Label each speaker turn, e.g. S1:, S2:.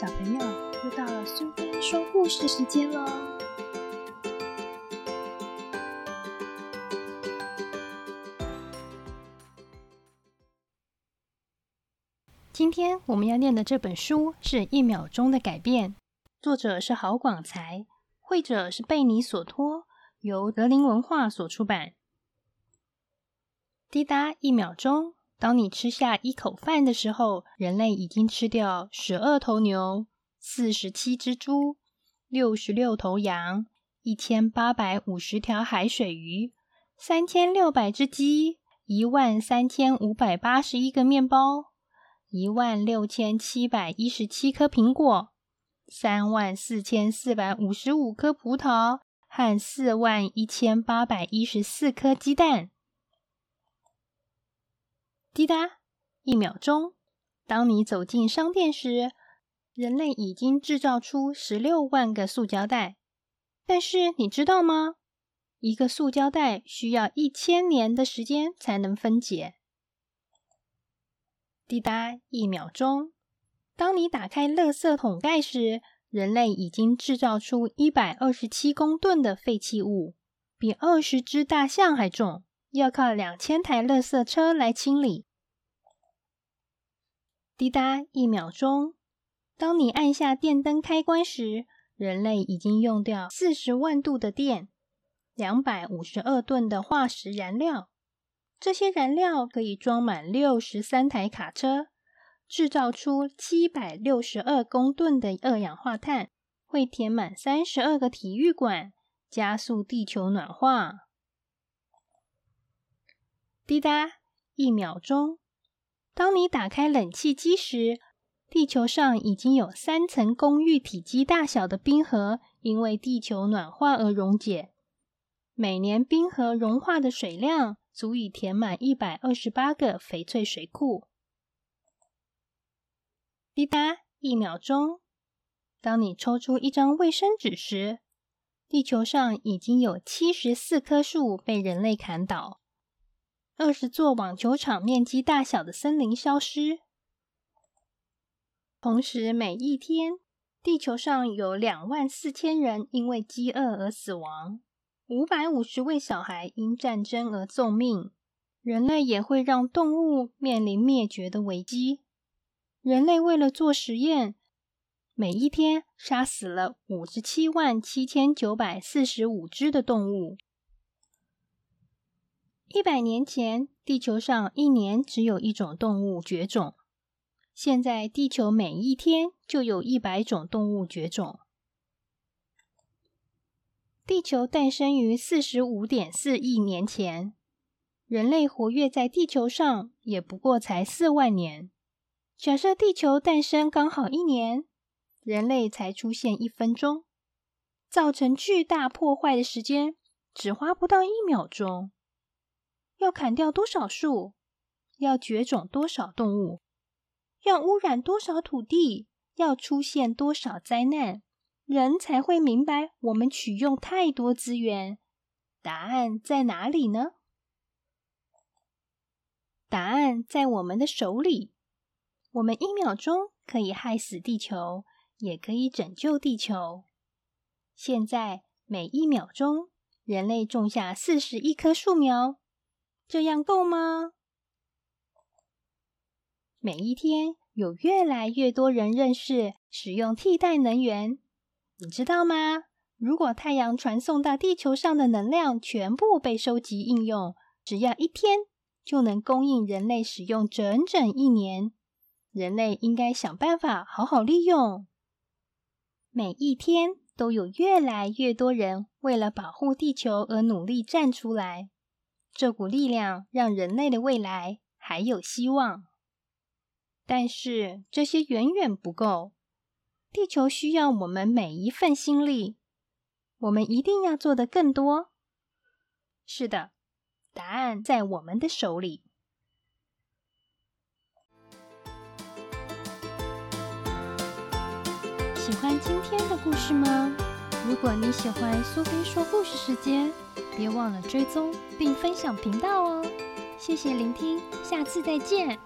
S1: 小朋友，又到了苏菲说故事时间喽！今天我们要念的这本书是《一秒钟的改变》，作者是郝广才，绘者是贝尼索托，由德林文化所出版。滴答一秒钟。当你吃下一口饭的时候，人类已经吃掉十二头牛、四十七只猪、六十六头羊、一千八百五十条海水鱼、三千六百只鸡、一万三千五百八十一个面包、一万六千七百一十七颗苹果、三万四千四百五十五颗葡萄和四万一千八百一十四颗鸡蛋。滴答，一秒钟。当你走进商店时，人类已经制造出十六万个塑胶袋。但是你知道吗？一个塑胶袋需要一千年的时间才能分解。滴答，一秒钟。当你打开垃圾桶盖时，人类已经制造出一百二十七公吨的废弃物，比二十只大象还重，要靠两千台垃圾车来清理。滴答，一秒钟。当你按下电灯开关时，人类已经用掉四十万度的电，两百五十二吨的化石燃料。这些燃料可以装满六十三台卡车，制造出七百六十二公吨的二氧化碳，会填满三十二个体育馆，加速地球暖化。滴答，一秒钟。当你打开冷气机时，地球上已经有三层公寓体积大小的冰河因为地球暖化而溶解。每年冰河融化的水量足以填满一百二十八个翡翠水库。滴答，一秒钟。当你抽出一张卫生纸时，地球上已经有七十四棵树被人类砍倒。二十座网球场面积大小的森林消失。同时，每一天，地球上有两万四千人因为饥饿而死亡，五百五十位小孩因战争而送命。人类也会让动物面临灭绝的危机。人类为了做实验，每一天杀死了五十七万七千九百四十五只的动物。一百年前，地球上一年只有一种动物绝种。现在，地球每一天就有一百种动物绝种。地球诞生于四十五点四亿年前，人类活跃在地球上也不过才四万年。假设地球诞生刚好一年，人类才出现一分钟，造成巨大破坏的时间只花不到一秒钟。要砍掉多少树？要绝种多少动物？要污染多少土地？要出现多少灾难？人才会明白我们取用太多资源。答案在哪里呢？答案在我们的手里。我们一秒钟可以害死地球，也可以拯救地球。现在每一秒钟，人类种下四十亿棵树苗。这样够吗？每一天有越来越多人认识使用替代能源，你知道吗？如果太阳传送到地球上的能量全部被收集应用，只要一天就能供应人类使用整整一年。人类应该想办法好好利用。每一天都有越来越多人为了保护地球而努力站出来。这股力量让人类的未来还有希望，但是这些远远不够。地球需要我们每一份心力，我们一定要做的更多。是的，答案在我们的手里。喜欢今天的故事吗？如果你喜欢苏菲说故事时间。别忘了追踪并分享频道哦！谢谢聆听，下次再见。